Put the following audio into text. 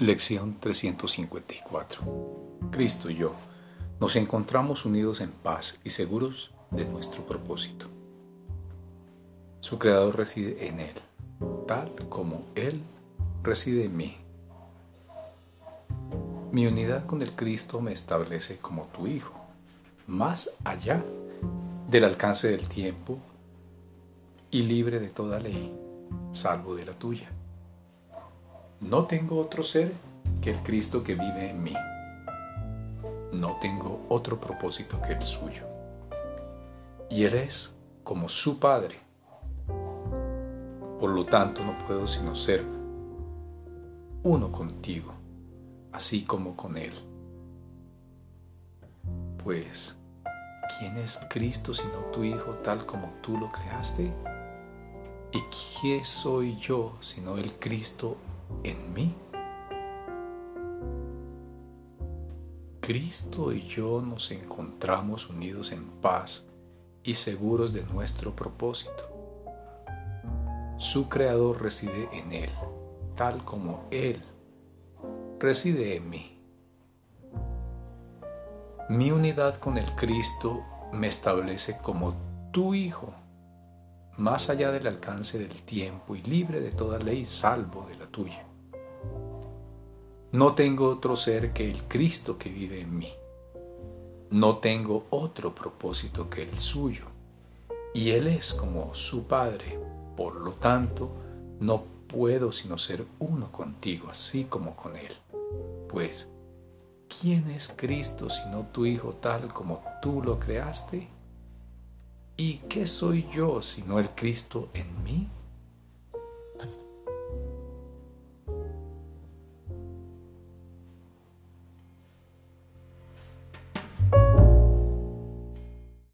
Lección 354. Cristo y yo nos encontramos unidos en paz y seguros de nuestro propósito. Su Creador reside en Él, tal como Él reside en mí. Mi unidad con el Cristo me establece como tu Hijo, más allá del alcance del tiempo y libre de toda ley, salvo de la tuya. No tengo otro ser que el Cristo que vive en mí. No tengo otro propósito que el suyo. Y Él es como su Padre. Por lo tanto, no puedo sino ser uno contigo, así como con Él. Pues, ¿quién es Cristo sino tu Hijo tal como tú lo creaste? ¿Y quién soy yo sino el Cristo en mí? Cristo y yo nos encontramos unidos en paz y seguros de nuestro propósito. Su Creador reside en Él, tal como Él reside en mí. Mi unidad con el Cristo me establece como tu Hijo más allá del alcance del tiempo y libre de toda ley salvo de la tuya. No tengo otro ser que el Cristo que vive en mí. No tengo otro propósito que el suyo. Y Él es como su Padre. Por lo tanto, no puedo sino ser uno contigo, así como con Él. Pues, ¿quién es Cristo sino tu Hijo tal como tú lo creaste? ¿Y qué soy yo sino el Cristo en mí?